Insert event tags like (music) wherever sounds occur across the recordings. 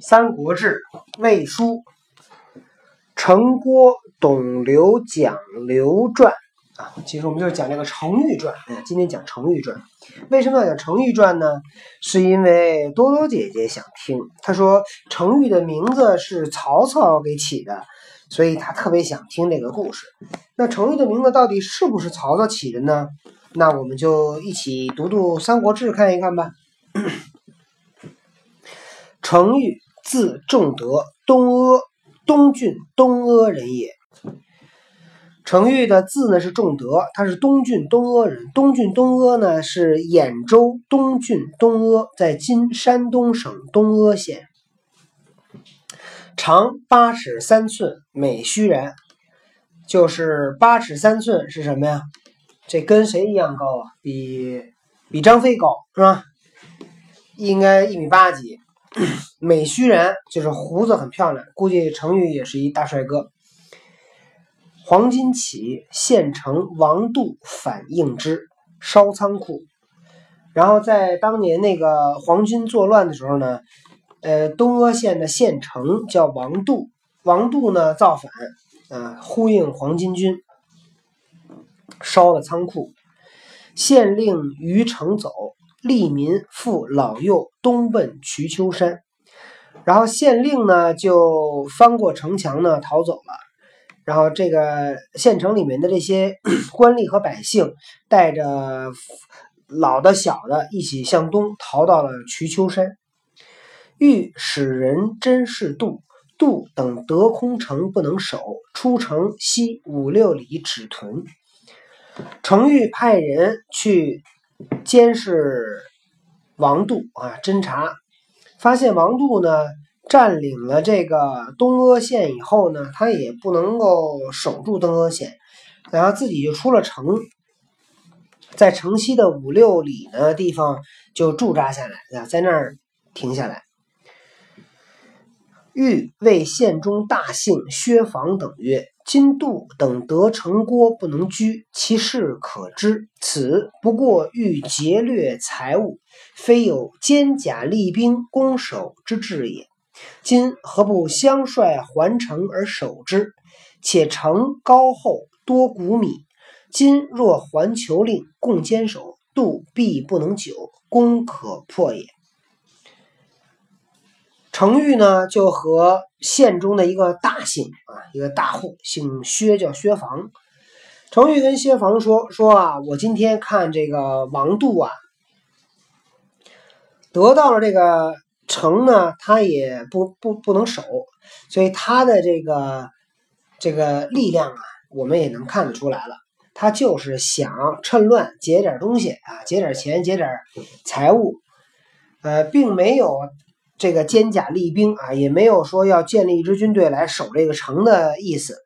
《三国志·魏书》，陈郭董刘蒋刘传啊，其实我们就是讲这个程昱传。哎，今天讲程昱传，为什么要讲程昱传呢？是因为多多姐姐想听，她说程昱的名字是曹操给起的，所以她特别想听这个故事。那程昱的名字到底是不是曹操起的呢？那我们就一起读读《三国志》看一看吧。程昱。字仲德，东阿东郡东阿人也。程昱的字呢是仲德，他是东郡东阿人。东郡东阿呢是兖州东郡东阿，在今山东省东阿县。长八尺三寸，美须髯。就是八尺三寸是什么呀？这跟谁一样高啊？比比张飞高是吧？应该一米八几。(clears throat) 美须髯就是胡子很漂亮，估计程昱也是一大帅哥。黄金起，县城王度反应之，烧仓库。然后在当年那个黄军作乱的时候呢，呃，东阿县的县城叫王度，王度呢造反，啊，呼应黄巾军，烧了仓库。县令于城走。利民父老幼东奔瞿丘山，然后县令呢就翻过城墙呢逃走了。然后这个县城里面的这些 (coughs) 官吏和百姓带着老的小的一起向东逃到了瞿丘山。欲使人真是渡，渡等得空城不能守，出城西五六里止屯。程昱派人去。监视王度啊，侦查发现王度呢占领了这个东阿县以后呢，他也不能够守住东阿县，然后自己就出了城，在城西的五六里呢地方就驻扎下来啊，在那儿停下来。欲为县中大姓薛房等曰。今度等得城郭不能居，其事可知。此不过欲劫掠财物，非有坚甲利兵攻守之志也。今何不相率还城而守之？且城高厚，多谷米。今若还求令，共坚守，度必不能久，攻可破也。程昱呢，就和县中的一个大姓啊，一个大户，姓薛，叫薛房。程昱跟薛房说：“说啊，我今天看这个王度啊，得到了这个城呢，他也不不不能守，所以他的这个这个力量啊，我们也能看得出来了。他就是想趁乱劫点东西啊，劫点钱，劫点财物，呃，并没有。”这个坚甲利兵啊，也没有说要建立一支军队来守这个城的意思。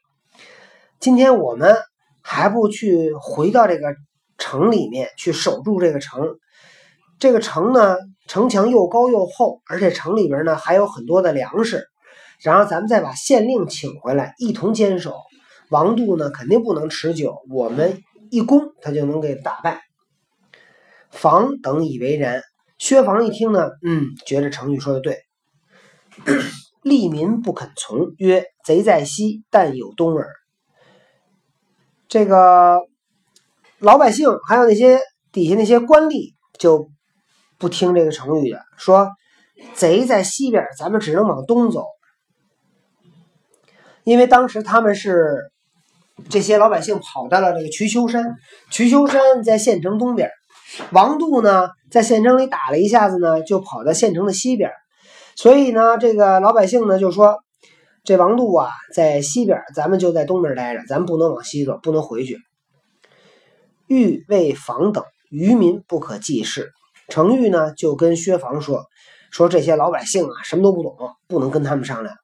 今天我们还不去回到这个城里面去守住这个城。这个城呢，城墙又高又厚，而且城里边呢还有很多的粮食。然后咱们再把县令请回来，一同坚守。王度呢肯定不能持久，我们一攻他就能给打败。房等以为然。薛房一听呢，嗯，觉得程昱说的对，(clears throat) 利民不肯从，曰：“贼在西，但有东耳。”这个老百姓还有那些底下那些官吏就不听这个成语的，说：“贼在西边，咱们只能往东走。”因为当时他们是这些老百姓跑到了这个瞿丘山，瞿丘山在县城东边。王度呢，在县城里打了一下子呢，就跑到县城的西边，所以呢，这个老百姓呢就说：“这王度啊，在西边，咱们就在东边待着，咱不能往西走，不能回去。”欲为房等渔民不可济事，程昱呢就跟薛房说：“说这些老百姓啊，什么都不懂，不能跟他们商量。”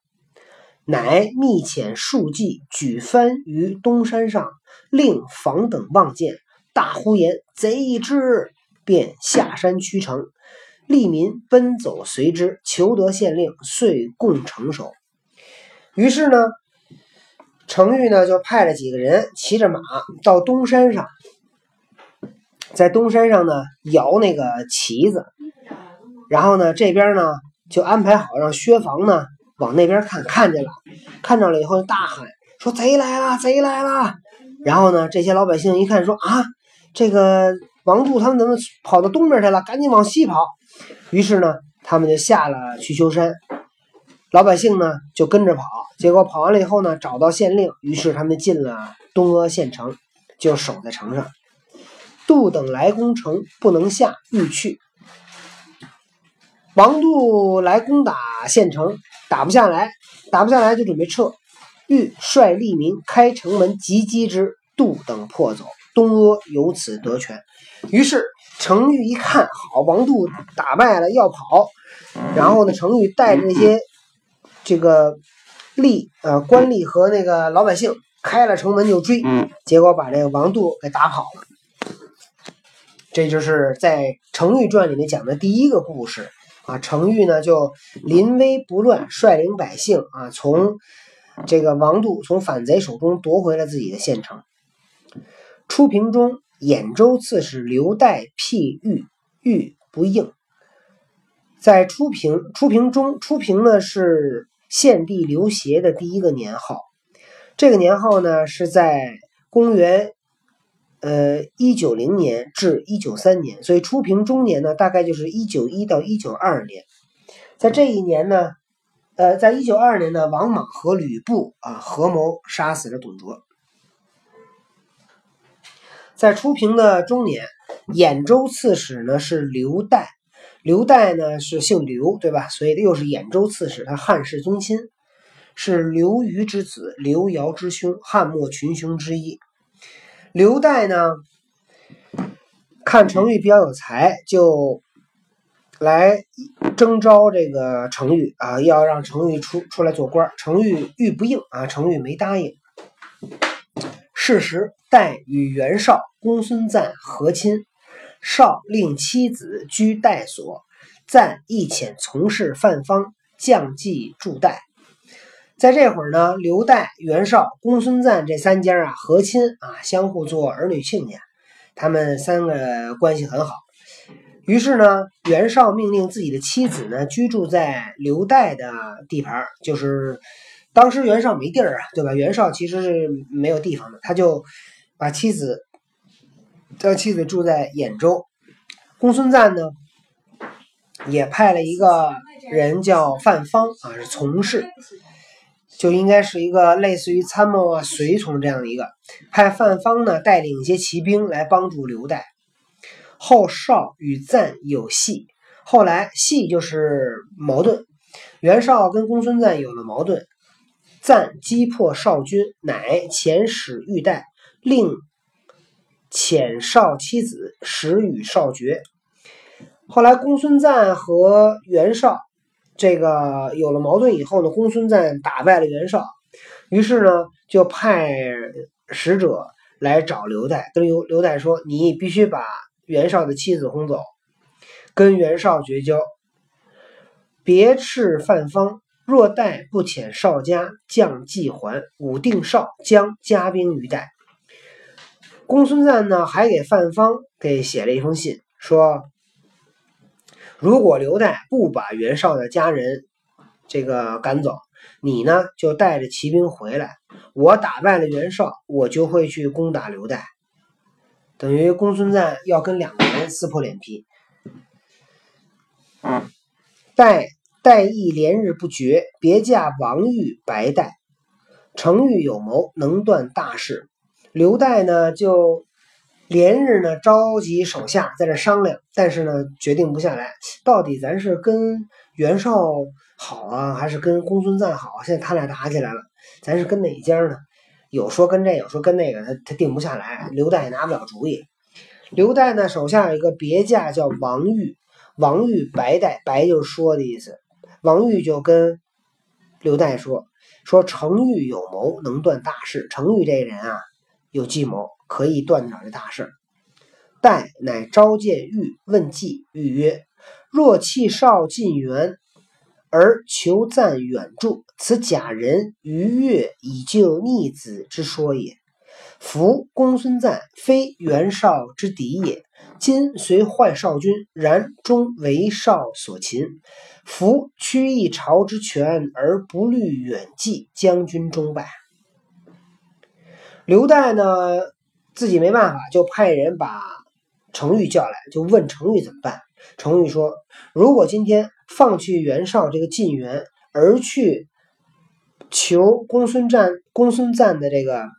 乃密遣数骑举帆于东山上，令房等望见。大呼言：“贼之！”便下山驱城，利民奔走随之，求得县令，遂共城守。于是呢，程昱呢就派了几个人骑着马到东山上，在东山上呢摇那个旗子，然后呢这边呢就安排好让薛房呢往那边看，看见了，看着了以后大喊说：“贼来了，贼来了！”然后呢，这些老百姓一看说：“啊，这个王杜他们怎么跑到东边去了？赶紧往西跑！”于是呢，他们就下了去秋山，老百姓呢就跟着跑。结果跑完了以后呢，找到县令，于是他们进了东阿县城，就守在城上。杜等来攻城，不能下，欲去。王杜来攻打县城，打不下来，打不下来就准备撤。欲率吏民开城门急击之，杜等破走，东阿由此得权。于是程昱一看，好，王杜打败了，要跑。然后呢，程昱带着那些这个吏呃官吏和那个老百姓开了城门就追，结果把这个王杜给打跑了。这就是在《程昱传》里面讲的第一个故事啊。程昱呢就临危不乱，率领百姓啊，从这个王杜从反贼手中夺回了自己的县城。初平中，兖州刺史刘岱辟豫，豫不应。在初平，初平中，初平呢是献帝刘协的第一个年号。这个年号呢是在公元。呃，一九零年至一九三年，所以初平中年呢，大概就是一九一到一九二年。在这一年呢，呃，在一九二年呢，王莽和吕布啊合谋杀死了董卓。在初平的中年，兖州刺史呢是刘岱，刘岱呢是姓刘，对吧？所以又是兖州刺史，他汉室宗亲，是刘虞之子，刘繇之兄，汉末群雄之一。刘岱呢，看程昱比较有才，就来征召这个程昱啊，要让程昱出出来做官。程昱欲不应啊，程昱没答应。事时，岱与袁绍、公孙瓒和亲，绍令妻子居代所，瓒亦遣从事范方，降计助代。在这会儿呢，刘岱、袁绍、公孙瓒这三家啊和亲啊，相互做儿女亲家，他们三个关系很好。于是呢，袁绍命令自己的妻子呢居住在刘岱的地盘，就是当时袁绍没地儿啊，对吧？袁绍其实是没有地方的，他就把妻子让妻子住在兖州。公孙瓒呢，也派了一个人叫范方啊，是从事。就应该是一个类似于参谋啊、随从这样的一个，派范方呢带领一些骑兵来帮助刘岱。后少与赞有隙，后来隙就是矛盾。袁绍跟公孙瓒有了矛盾，赞击破少军，乃遣使欲待，令遣少妻子，使与少绝。后来公孙瓒和袁绍。这个有了矛盾以后呢，公孙瓒打败了袁绍，于是呢就派使者来找刘岱，跟刘刘岱说：“你必须把袁绍的妻子轰走，跟袁绍绝交。别斥范方，若岱不遣少家将计还，武定少将加兵于岱。”公孙瓒呢还给范方给写了一封信，说。如果刘岱不把袁绍的家人这个赶走，你呢就带着骑兵回来。我打败了袁绍，我就会去攻打刘岱。等于公孙瓒要跟两个人撕破脸皮。岱岱亦连日不绝，别驾王玉白带。程昱有谋，能断大事。刘岱呢就。连日呢，召集手下在这商量，但是呢，决定不下来，到底咱是跟袁绍好啊，还是跟公孙瓒好？现在他俩打起来了，咱是跟哪一家呢？有说跟这，有说跟那个，他他定不下来。刘岱也拿不了主意。刘岱呢，手下有一个别驾叫王玉，王玉白岱，白就是说的意思。王玉就跟刘岱说：“说程昱有谋，能断大事。程昱这人啊，有计谋。”可以断了这大事。岱乃召见玉问计，玉曰：“若弃少进援，而求赞远助，此假人逾越以救逆子之说也。夫公孙瓒非袁绍之敌也。今虽坏少君，然终为少所擒。夫屈一朝之权而不虑远计，将军终败。刘岱呢，自己没办法，就派人把程昱叫来，就问程昱怎么办。程昱说：“如果今天放弃袁绍这个晋元，而去求公孙瓒，公孙瓒的这个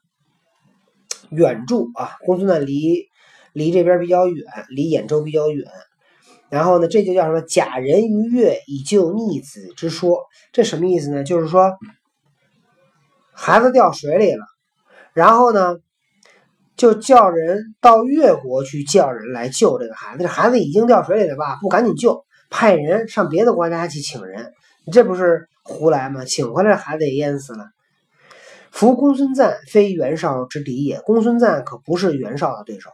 远助啊，公孙瓒离离这边比较远，离兖州比较远。然后呢，这就叫什么‘假人于越以救逆子之说’？这什么意思呢？就是说孩子掉水里了，然后呢？”就叫人到越国去叫人来救这个孩子，这孩子已经掉水里了吧？不赶紧救，派人上别的国家去请人，你这不是胡来吗？请回来孩子也淹死了。夫公孙瓒非袁绍之敌也，公孙瓒可不是袁绍的对手。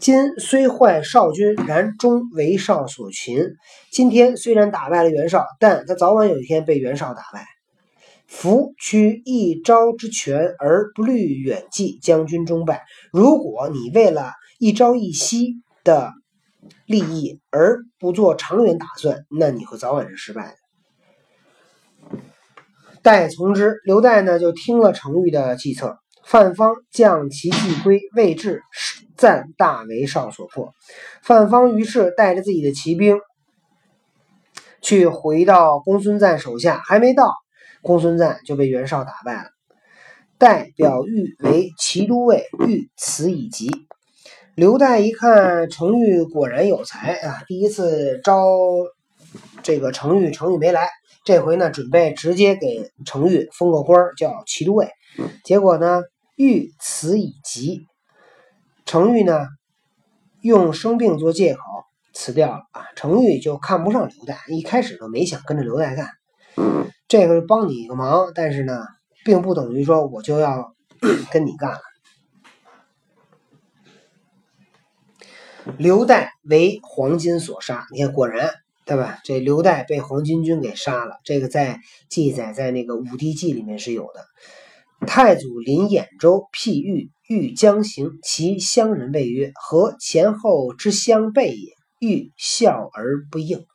今虽坏少君，然终为少所擒。今天虽然打败了袁绍，但他早晚有一天被袁绍打败。夫屈一朝之权而不虑远计，将军终败。如果你为了一朝一夕的利益而不做长远打算，那你会早晚是失败的。待从之，刘岱呢就听了程昱的计策。范方将其计归，未至，赞大为少所破。范方于是带着自己的骑兵去回到公孙瓒手下，还没到。公孙瓒就被袁绍打败了，代表玉为骑都尉，欲辞以急。刘岱一看程昱果然有才啊，第一次招这个程昱，程昱没来，这回呢准备直接给程昱封个官叫骑都尉。结果呢，欲辞以急，程昱呢用生病做借口辞掉了啊。程昱就看不上刘岱，一开始都没想跟着刘岱干。这个帮你一个忙，但是呢，并不等于说我就要 (clears throat) 跟你干了。刘岱为黄巾所杀，你看果然对吧？这刘岱被黄巾军给杀了，这个在记载在那个《武帝纪》里面是有的。太祖临兖州，辟豫，欲将行，其乡人谓曰：“何前后之相背也？”欲笑而不应。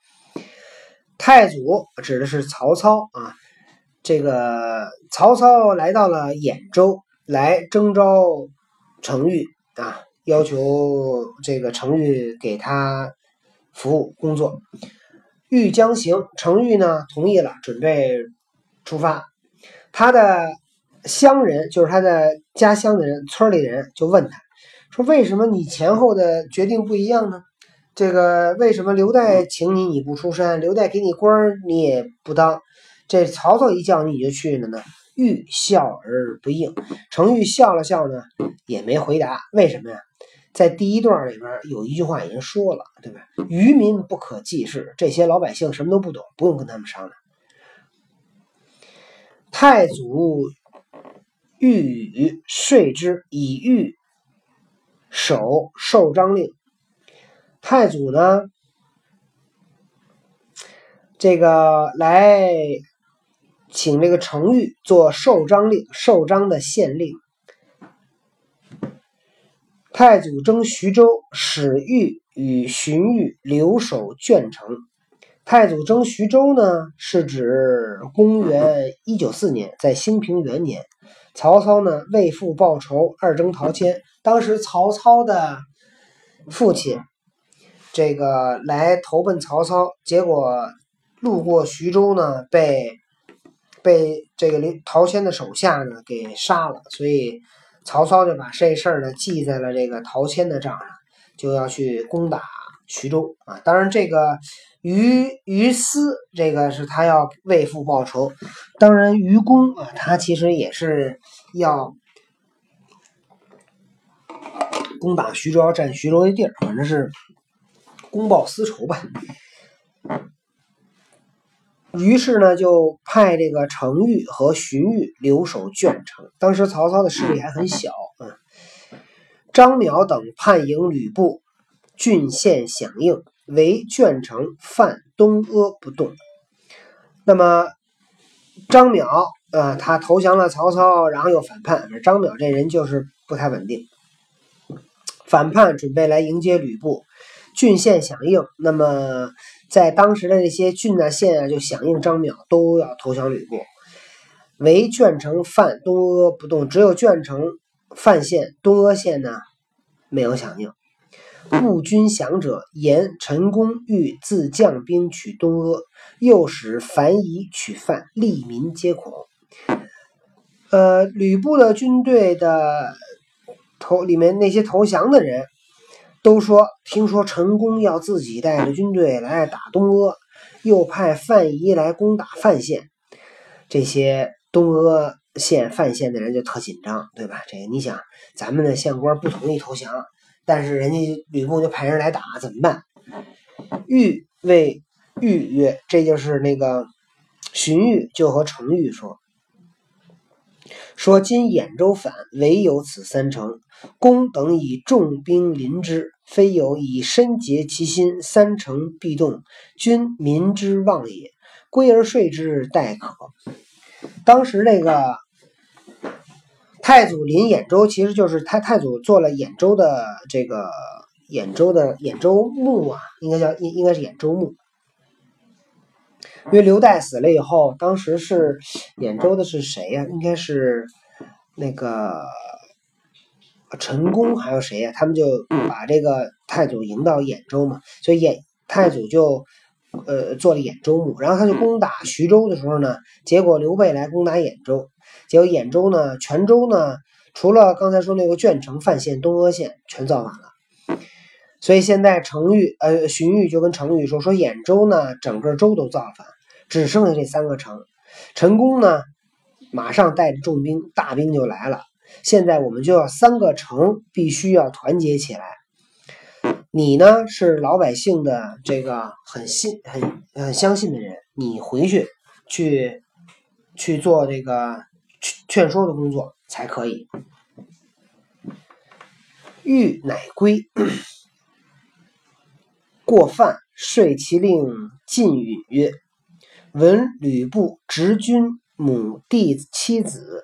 太祖指的是曹操啊，这个曹操来到了兖州，来征召程昱啊，要求这个程昱给他服务工作。欲将行，程昱呢同意了，准备出发。他的乡人，就是他的家乡的人，村里人就问他说：“为什么你前后的决定不一样呢？”这个为什么刘岱请你你不出山，刘岱给你官你也不当，这曹操一叫你你就去了呢？欲笑而不应，程昱笑了笑呢，也没回答。为什么呀？在第一段里边有一句话已经说了，对吧？愚民不可济事，这些老百姓什么都不懂，不用跟他们商量。太祖欲与说之，以欲守受章令。太祖呢，这个来请这个程昱做寿章令，寿章的县令。太祖征徐州，使昱与荀彧留守鄄城。太祖征徐州呢，是指公元一九四年，在兴平元年，曹操呢为父报仇，二征陶谦。当时曹操的父亲。这个来投奔曹操，结果路过徐州呢，被被这个陶谦的手下呢给杀了，所以曹操就把这事儿呢记在了这个陶谦的账上，就要去攻打徐州啊。当然，这个于于私这个是他要为父报仇，当然于公啊，他其实也是要攻打徐州，要占徐州的地儿，反正是。公报私仇吧，于是呢，就派这个程昱和荀彧留守鄄城。当时曹操的势力还很小嗯。张邈等叛迎吕布，郡县响应，围鄄城，犯东阿不动。那么张邈啊，他投降了曹操，然后又反叛。张邈这人就是不太稳定。反叛准备来迎接吕布，郡县响应。那么在当时的这些郡啊县啊，就响应张邈，都要投降吕布。唯鄄城、范、东阿不动，只有鄄城、范县、东阿县呢没有响应。故军降者，言陈宫欲自将兵取东阿，又使樊仪取范，利民皆恐。呃，吕布的军队的投里面那些投降的人都说，听说陈宫要自己带着军队来打东阿，又派范仪来攻打范县。这些东阿县、范县的人就特紧张，对吧？这个你想，咱们的县官不同意投降。但是人家吕布就派人来打，怎么办？豫谓豫曰：“这就是那个荀彧就和程昱说，说今兖州反，唯有此三城。公等以重兵临之，非有以身结其心，三城必动，君民之望也。归而睡之，待可。”当时那个。太祖临兖州，其实就是太太祖做了兖州的这个兖州的兖州牧啊，应该叫应应该是兖州牧。因为刘岱死了以后，当时是兖州的是谁呀？应该是那个陈宫还有谁呀？他们就把这个太祖迎到兖州嘛，所以兖太祖就呃做了兖州牧，然后他就攻打徐州的时候呢，结果刘备来攻打兖州。结果兖州呢，泉州呢，除了刚才说那个鄄城、范县、东阿县全造反了。所以现在程昱呃荀彧就跟程昱说说兖州呢，整个州都造反，只剩下这三个城。陈宫呢，马上带着重兵大兵就来了。现在我们就要三个城必须要团结起来。你呢是老百姓的这个很信很很相信的人，你回去去去做这个。劝说的工作才可以。欲乃归，过犯，遂其令晋允曰：“闻吕布执君母弟妻子，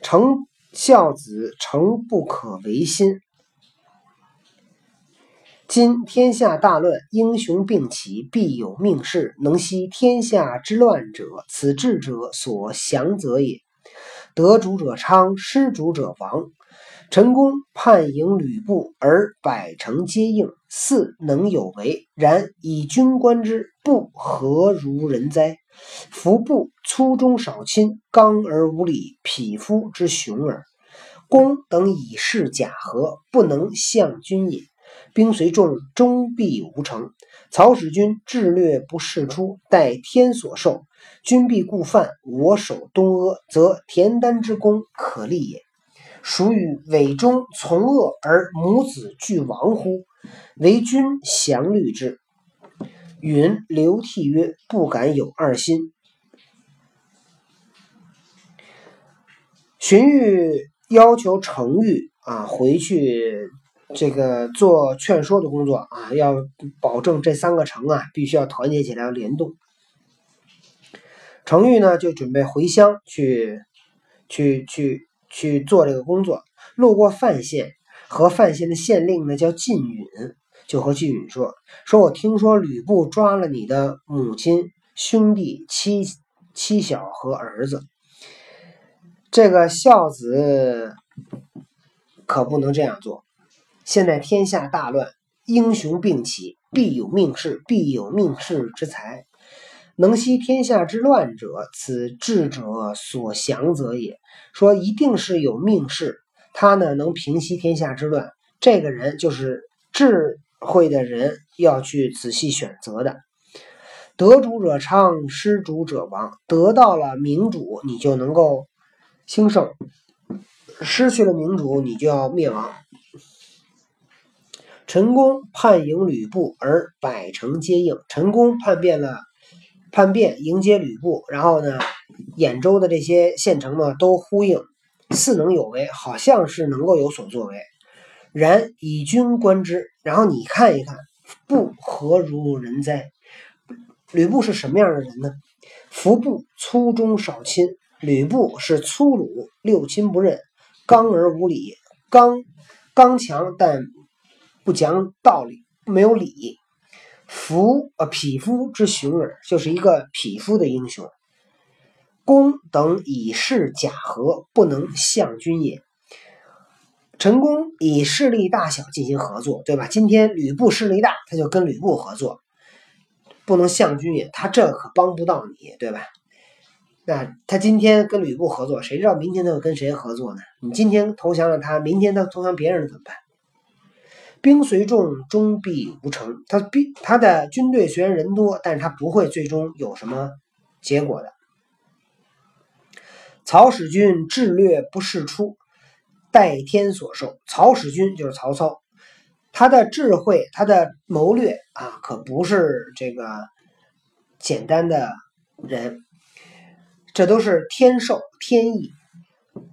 成孝子，诚不可违心。今天下大乱，英雄并起，必有命事。能息天下之乱者，此智者所降则也。”得主者昌，失主者亡。陈宫叛迎吕布，而百城皆应，似能有为。然以军观之，不何如人哉？夫布粗中少亲，刚而无礼，匹夫之雄耳。公等以示假和，不能向君也。兵虽众，终必无成。曹使君智略不世出，待天所授。君必固犯，我守东阿，则田单之功可立也。孰与伪忠从恶而母子俱亡乎？唯君降虑之。允流涕曰：“不敢有二心。”荀彧要求程昱啊回去，这个做劝说的工作啊，要保证这三个城啊必须要团结起来，要联动。程昱呢，就准备回乡去，去去去做这个工作。路过范县，和范县的县令呢叫靳允，就和靳允说：“说我听说吕布抓了你的母亲、兄弟、妻妻小和儿子，这个孝子可不能这样做。现在天下大乱，英雄并起，必有命世，必有命世之才。”能息天下之乱者，此智者所降则也。说一定是有命士，他呢能平息天下之乱。这个人就是智慧的人要去仔细选择的。得主者昌，失主者亡。得到了明主，你就能够兴盛；失去了明主，你就要灭亡。陈宫叛迎吕布，而百城皆应。陈宫叛变了。叛变迎接吕布，然后呢，兖州的这些县城呢都呼应，似能有为，好像是能够有所作为。然以军观之，然后你看一看，不何如人哉？吕布是什么样的人呢？服部粗中少亲，吕布是粗鲁，六亲不认，刚而无礼，刚刚强但不讲道理，没有理。夫呃，匹夫之雄耳，就是一个匹夫的英雄。公等以势假和，不能相君也。陈宫以势力大小进行合作，对吧？今天吕布势力大，他就跟吕布合作，不能相君也。他这可帮不到你，对吧？那他今天跟吕布合作，谁知道明天他会跟谁合作呢？你今天投降了他，明天他投降别人怎么办？兵虽众，终必无成。他兵他的军队虽然人多，但是他不会最终有什么结果的。曹使君智略不世出。代天所授，曹使君就是曹操，他的智慧，他的谋略啊，可不是这个简单的人，这都是天授天意。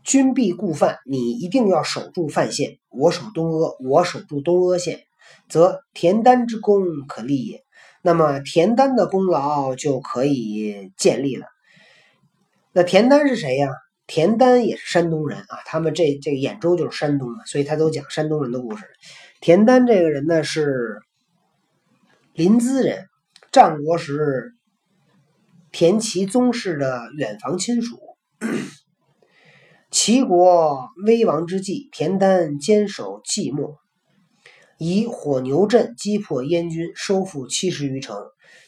君必固范，你一定要守住范县。我守东阿，我守住东阿县，则田丹之功可立也。那么田丹的功劳就可以建立了。那田丹是谁呀？田丹也是山东人啊，他们这这个兖州就是山东的，所以他都讲山东人的故事。田丹这个人呢是临淄人，战国时田齐宗室的远房亲属。齐国危亡之际，田丹坚守寂寞，以火牛阵击破燕军，收复七十余城，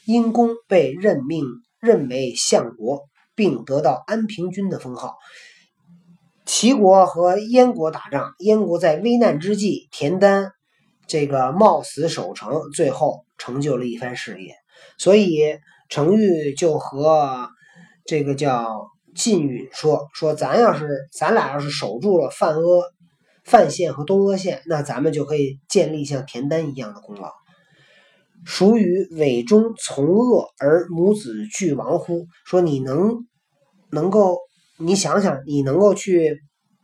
因功被任命任为相国。并得到安平君的封号。齐国和燕国打仗，燕国在危难之际，田丹这个冒死守城，最后成就了一番事业。所以程昱就和这个叫晋允说：“说咱要是咱俩要是守住了范阿、范县和东阿县，那咱们就可以建立像田丹一样的功劳。”孰与伪忠从恶而母子俱亡乎？说你能能够，你想想，你能够去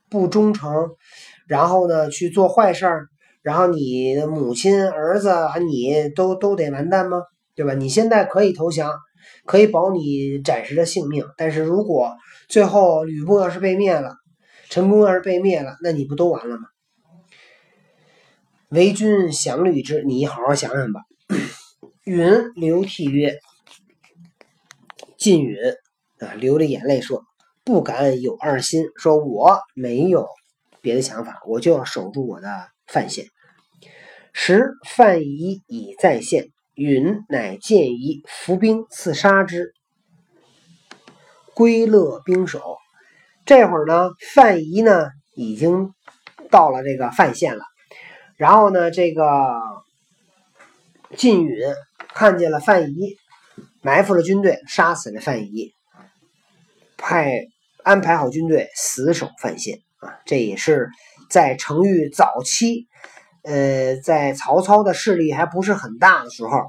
不忠诚，然后呢去做坏事，然后你的母亲、儿子啊，你都都得完蛋吗？对吧？你现在可以投降，可以保你暂时的性命，但是如果最后吕布要是被灭了，陈宫要是被灭了，那你不都完了吗？为君想虑之，你好好想想吧。允流涕曰：“晋允啊，流着眼泪说，不敢有二心，说我没有别的想法，我就要守住我的范县。时范仪已在县，允乃建议伏兵刺杀之，归乐兵守。这会儿呢，范仪呢已经到了这个范县了，然后呢，这个晋允。”看见了范仪，埋伏了军队，杀死了范仪，派安排好军队，死守范县啊！这也是在程昱早期，呃，在曹操的势力还不是很大的时候，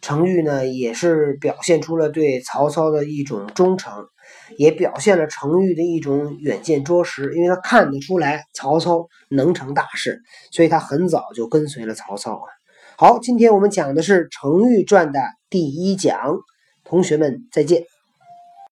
程昱呢也是表现出了对曹操的一种忠诚，也表现了程昱的一种远见卓识，因为他看得出来曹操能成大事，所以他很早就跟随了曹操啊。好，今天我们讲的是《程昱传》的第一讲，同学们再见。